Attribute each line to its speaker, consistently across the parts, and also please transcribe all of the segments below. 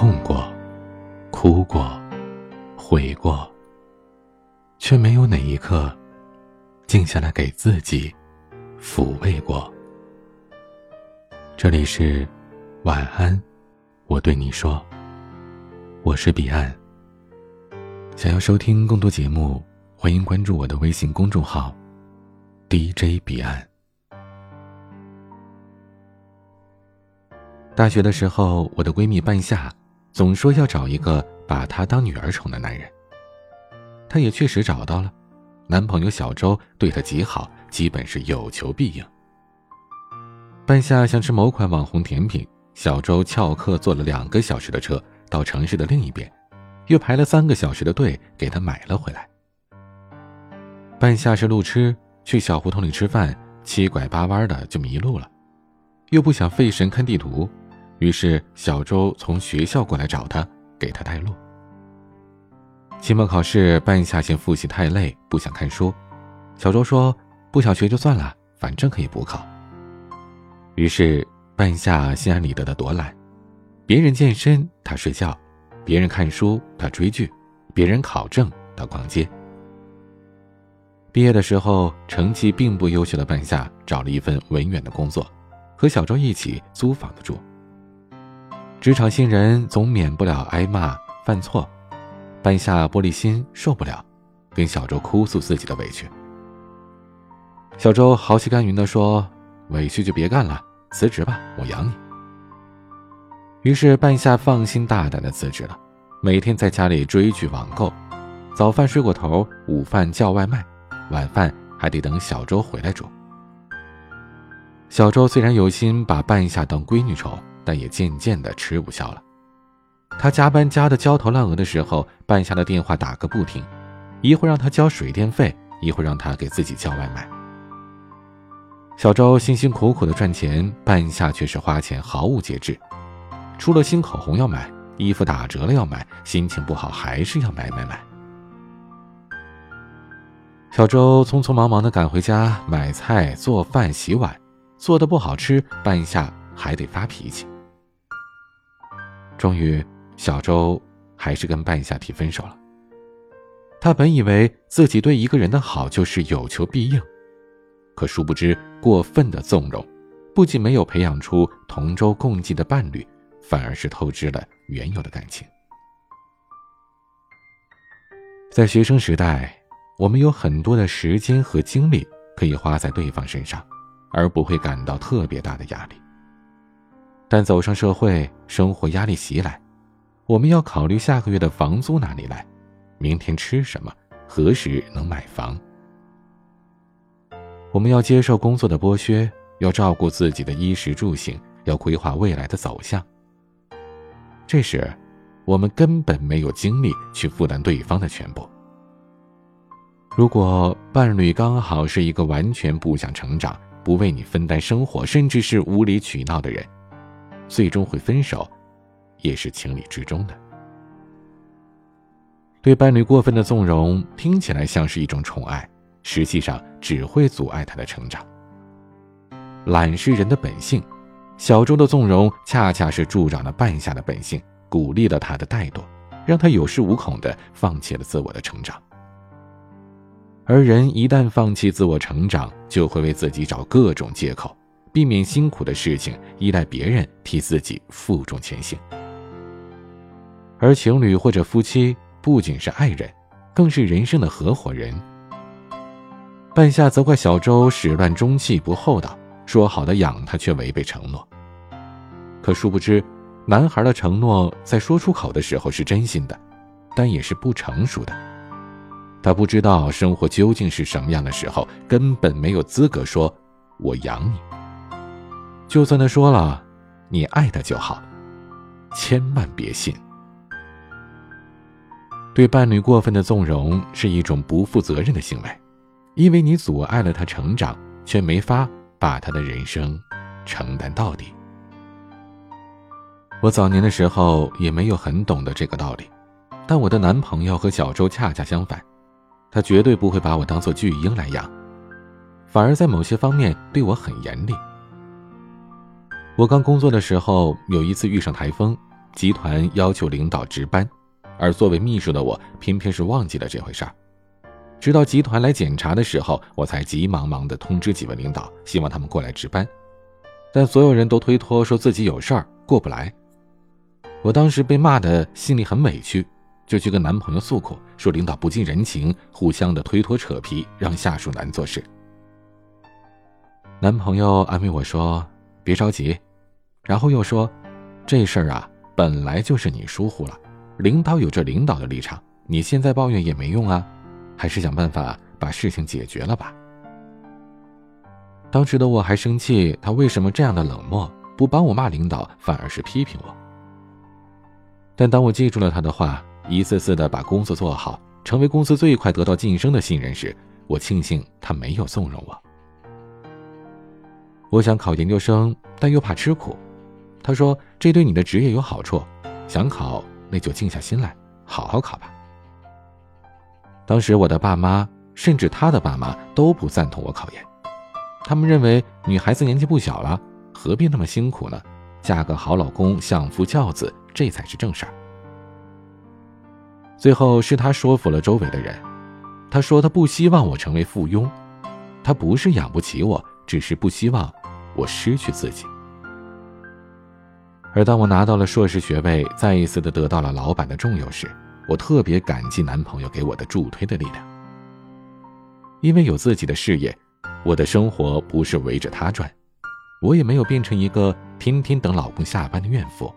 Speaker 1: 痛过，哭过，悔过，却没有哪一刻静下来给自己抚慰过。这里是晚安，我对你说，我是彼岸。想要收听更多节目，欢迎关注我的微信公众号 DJ 彼岸。大学的时候，我的闺蜜半夏总说要找一个把她当女儿宠的男人。她也确实找到了，男朋友小周对她极好，基本是有求必应。半夏想吃某款网红甜品，小周翘课坐了两个小时的车到城市的另一边，又排了三个小时的队给她买了回来。半夏是路痴，去小胡同里吃饭，七拐八弯的就迷路了，又不想费神看地图。于是小周从学校过来找他，给他带路。期末考试，半夏嫌复习太累，不想看书。小周说：“不想学就算了，反正可以补考。”于是半夏心安理得的躲懒，别人健身他睡觉，别人看书他追剧，别人考证他逛街。毕业的时候，成绩并不优秀的半夏找了一份文员的工作，和小周一起租房子住。职场新人总免不了挨骂、犯错，半夏玻璃心受不了，跟小周哭诉自己的委屈。小周豪气干云地说：“委屈就别干了，辞职吧，我养你。”于是半夏放心大胆地辞职了，每天在家里追剧网购，早饭睡过头，午饭叫外卖，晚饭还得等小周回来煮。小周虽然有心把半夏当闺女宠。但也渐渐的吃不消了。他加班加的焦头烂额的时候，半夏的电话打个不停，一会让他交水电费，一会让他给自己叫外卖。小周辛辛苦苦的赚钱，半夏却是花钱毫无节制，出了新口红要买，衣服打折了要买，心情不好还是要买买买。小周匆匆忙忙的赶回家买菜、做饭、洗碗，做的不好吃，半夏还得发脾气。终于，小周还是跟半夏提分手了。他本以为自己对一个人的好就是有求必应，可殊不知过分的纵容，不仅没有培养出同舟共济的伴侣，反而是透支了原有的感情。在学生时代，我们有很多的时间和精力可以花在对方身上，而不会感到特别大的压力。但走上社会，生活压力袭来，我们要考虑下个月的房租哪里来，明天吃什么，何时能买房。我们要接受工作的剥削，要照顾自己的衣食住行，要规划未来的走向。这时，我们根本没有精力去负担对方的全部。如果伴侣刚好是一个完全不想成长、不为你分担生活，甚至是无理取闹的人，最终会分手，也是情理之中的。对伴侣过分的纵容，听起来像是一种宠爱，实际上只会阻碍他的成长。懒是人的本性，小周的纵容恰恰是助长了半夏的本性，鼓励了他的怠惰，让他有恃无恐的放弃了自我的成长。而人一旦放弃自我成长，就会为自己找各种借口。避免辛苦的事情，依赖别人替自己负重前行。而情侣或者夫妻不仅是爱人，更是人生的合伙人。半夏责怪小周始乱终弃、不厚道，说好的养他却违背承诺。可殊不知，男孩的承诺在说出口的时候是真心的，但也是不成熟的。他不知道生活究竟是什么样的时候，根本没有资格说“我养你”。就算他说了，你爱他就好，千万别信。对伴侣过分的纵容是一种不负责任的行为，因为你阻碍了他成长，却没法把他的人生承担到底。我早年的时候也没有很懂得这个道理，但我的男朋友和小周恰恰相反，他绝对不会把我当做巨婴来养，反而在某些方面对我很严厉。我刚工作的时候，有一次遇上台风，集团要求领导值班，而作为秘书的我偏偏是忘记了这回事儿。直到集团来检查的时候，我才急忙忙地通知几位领导，希望他们过来值班。但所有人都推脱，说自己有事儿过不来。我当时被骂的心里很委屈，就去跟男朋友诉苦，说领导不近人情，互相的推脱扯皮，让下属难做事。男朋友安慰我说：“别着急。”然后又说：“这事儿啊，本来就是你疏忽了，领导有着领导的立场，你现在抱怨也没用啊，还是想办法把事情解决了吧。”当时的我还生气，他为什么这样的冷漠，不帮我骂领导，反而是批评我。但当我记住了他的话，一次次的把工作做好，成为公司最快得到晋升的新人时，我庆幸他没有纵容我。我想考研究生，但又怕吃苦。他说这对你的职业有好处，想考那就静下心来，好好考吧。当时我的爸妈，甚至他的爸妈都不赞同我考研。他们认为女孩子年纪不小了，何必那么辛苦呢？嫁个好老公，相夫教子，这才是正事儿。最后是他说服了周围的人，他说他不希望我成为附庸，他不是养不起我，只是不希望我失去自己。而当我拿到了硕士学位，再一次的得到了老板的重用时，我特别感激男朋友给我的助推的力量，因为有自己的事业。我的生活不是围着他转，我也没有变成一个天天等老公下班的怨妇。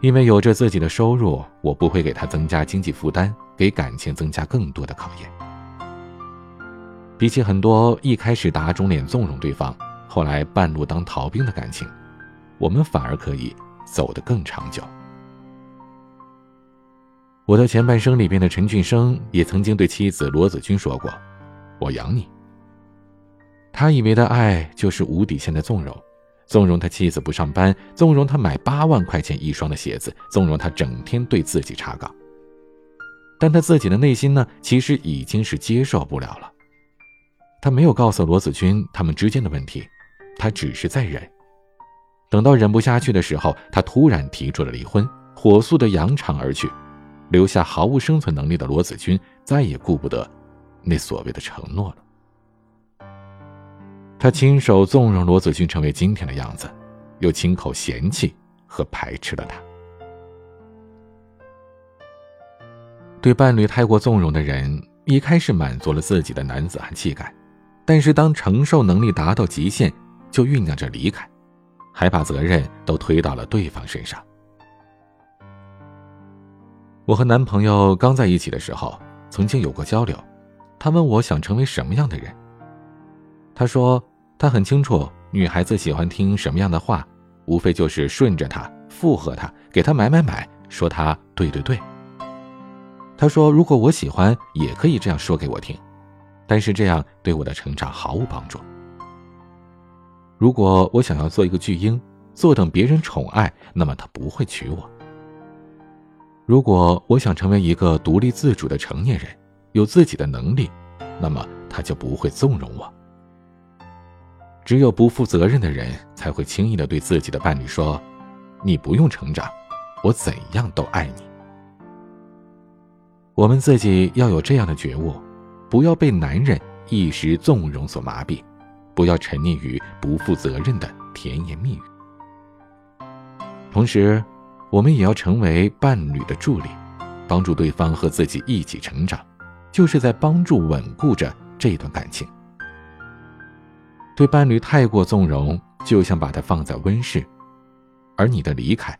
Speaker 1: 因为有着自己的收入，我不会给他增加经济负担，给感情增加更多的考验。比起很多一开始打肿脸纵容对方，后来半路当逃兵的感情，我们反而可以走得更长久。我的前半生里边的陈俊生也曾经对妻子罗子君说过。我养你。他以为的爱就是无底线的纵容，纵容他妻子不上班，纵容他买八万块钱一双的鞋子，纵容他整天对自己查岗。但他自己的内心呢，其实已经是接受不了了。他没有告诉罗子君他们之间的问题，他只是在忍。等到忍不下去的时候，他突然提出了离婚，火速的扬长而去，留下毫无生存能力的罗子君再也顾不得。那所谓的承诺了，他亲手纵容罗子君成为今天的样子，又亲口嫌弃和排斥了他。对伴侣太过纵容的人，一开始满足了自己的男子汉气概，但是当承受能力达到极限，就酝酿着离开，还把责任都推到了对方身上。我和男朋友刚在一起的时候，曾经有过交流。他问我想成为什么样的人。他说他很清楚女孩子喜欢听什么样的话，无非就是顺着她，附和她，给她买买买，说她对对对。他说如果我喜欢，也可以这样说给我听，但是这样对我的成长毫无帮助。如果我想要做一个巨婴，坐等别人宠爱，那么他不会娶我。如果我想成为一个独立自主的成年人。有自己的能力，那么他就不会纵容我。只有不负责任的人才会轻易的对自己的伴侣说：“你不用成长，我怎样都爱你。”我们自己要有这样的觉悟，不要被男人一时纵容所麻痹，不要沉溺于不负责任的甜言蜜语。同时，我们也要成为伴侣的助力，帮助对方和自己一起成长。就是在帮助稳固着这段感情。对伴侣太过纵容，就像把他放在温室，而你的离开，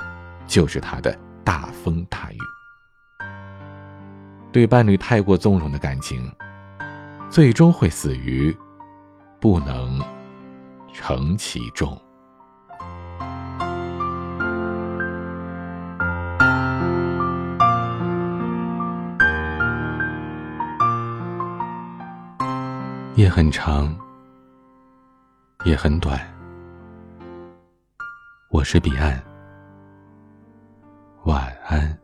Speaker 1: 就是他的大风大雨。对伴侣太过纵容的感情，最终会死于不能承其重。夜很长，也很短。我是彼岸，晚安。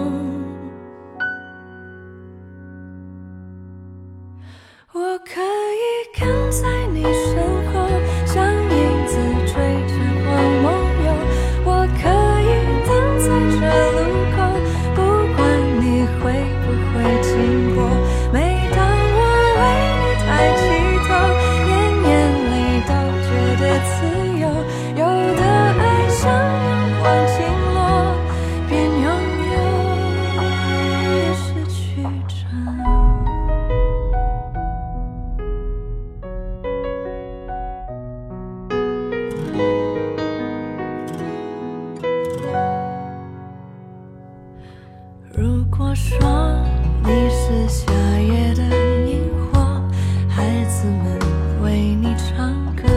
Speaker 2: 子们为你唱歌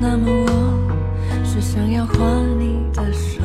Speaker 2: 那么我是想要画你的手。